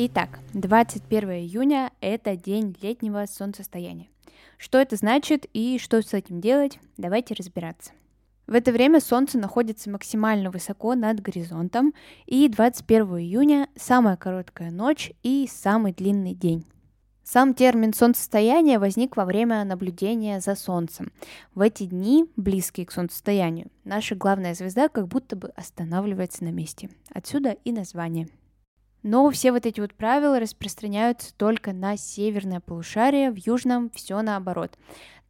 Итак, 21 июня – это день летнего солнцестояния. Что это значит и что с этим делать, давайте разбираться. В это время Солнце находится максимально высоко над горизонтом, и 21 июня – самая короткая ночь и самый длинный день. Сам термин солнцестояние возник во время наблюдения за Солнцем. В эти дни, близкие к солнцестоянию, наша главная звезда как будто бы останавливается на месте. Отсюда и название – но все вот эти вот правила распространяются только на северное полушарие, в южном все наоборот.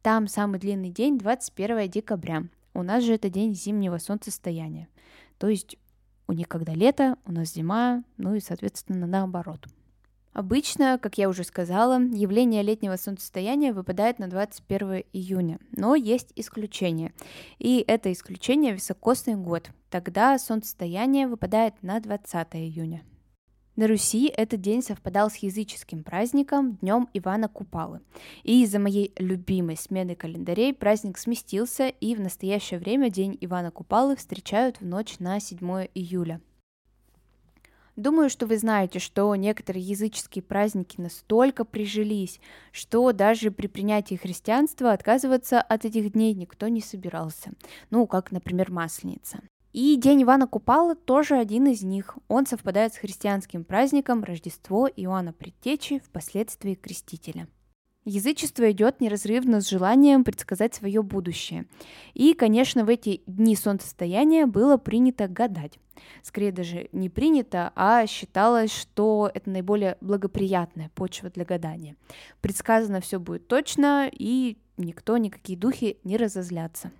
Там самый длинный день 21 декабря. У нас же это день зимнего солнцестояния. То есть у них когда лето, у нас зима, ну и, соответственно, наоборот. Обычно, как я уже сказала, явление летнего солнцестояния выпадает на 21 июня, но есть исключение. И это исключение високосный год. Тогда солнцестояние выпадает на 20 июня. На Руси этот день совпадал с языческим праздником Днем Ивана Купалы. И из-за моей любимой смены календарей праздник сместился, и в настоящее время День Ивана Купалы встречают в ночь на 7 июля. Думаю, что вы знаете, что некоторые языческие праздники настолько прижились, что даже при принятии христианства отказываться от этих дней никто не собирался. Ну, как, например, Масленица. И День Ивана Купала тоже один из них. Он совпадает с христианским праздником Рождество Иоанна Предтечи, впоследствии Крестителя. Язычество идет неразрывно с желанием предсказать свое будущее. И, конечно, в эти дни солнцестояния было принято гадать. Скорее даже не принято, а считалось, что это наиболее благоприятная почва для гадания. Предсказано все будет точно, и никто, никакие духи не разозлятся.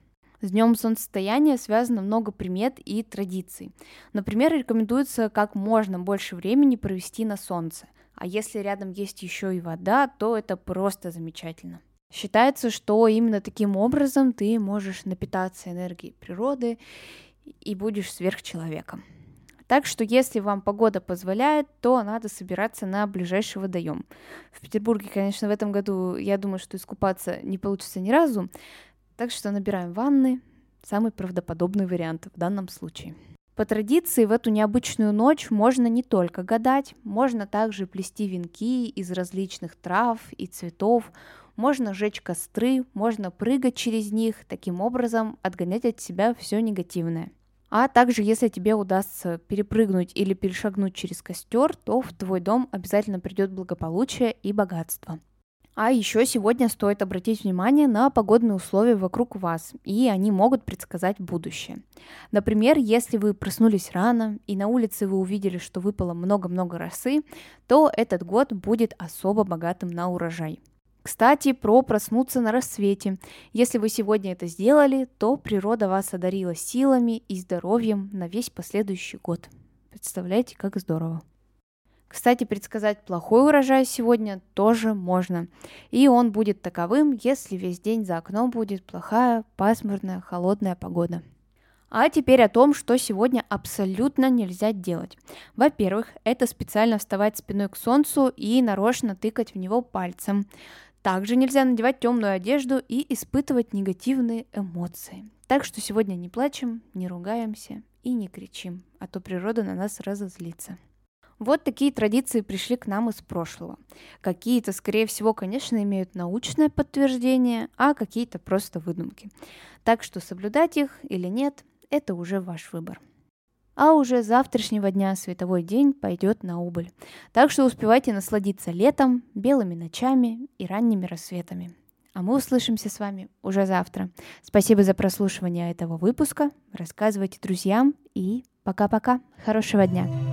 С днем солнцестояния связано много примет и традиций. Например, рекомендуется как можно больше времени провести на солнце. А если рядом есть еще и вода, то это просто замечательно. Считается, что именно таким образом ты можешь напитаться энергией природы и будешь сверхчеловеком. Так что если вам погода позволяет, то надо собираться на ближайший водоем. В Петербурге, конечно, в этом году, я думаю, что искупаться не получится ни разу, так что набираем ванны, самый правдоподобный вариант в данном случае. По традиции в эту необычную ночь можно не только гадать, можно также плести венки из различных трав и цветов, можно жечь костры, можно прыгать через них, таким образом отгонять от себя все негативное. А также, если тебе удастся перепрыгнуть или перешагнуть через костер, то в твой дом обязательно придет благополучие и богатство. А еще сегодня стоит обратить внимание на погодные условия вокруг вас, и они могут предсказать будущее. Например, если вы проснулись рано и на улице вы увидели, что выпало много-много росы, то этот год будет особо богатым на урожай. Кстати, про проснуться на рассвете. Если вы сегодня это сделали, то природа вас одарила силами и здоровьем на весь последующий год. Представляете, как здорово. Кстати, предсказать плохой урожай сегодня тоже можно. И он будет таковым, если весь день за окном будет плохая, пасмурная, холодная погода. А теперь о том, что сегодня абсолютно нельзя делать. Во-первых, это специально вставать спиной к солнцу и нарочно тыкать в него пальцем. Также нельзя надевать темную одежду и испытывать негативные эмоции. Так что сегодня не плачем, не ругаемся и не кричим, а то природа на нас разозлится. Вот такие традиции пришли к нам из прошлого. Какие-то, скорее всего, конечно, имеют научное подтверждение, а какие-то просто выдумки. Так что соблюдать их или нет, это уже ваш выбор. А уже завтрашнего дня световой день пойдет на убыль. Так что успевайте насладиться летом, белыми ночами и ранними рассветами. А мы услышимся с вами уже завтра. Спасибо за прослушивание этого выпуска. Рассказывайте друзьям и пока-пока. Хорошего дня.